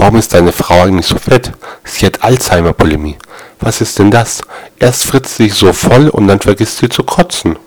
Warum ist deine Frau eigentlich so fett? Sie hat Alzheimer-Bulimie. Was ist denn das? Erst fritzt sie sich so voll und dann vergisst sie zu kotzen.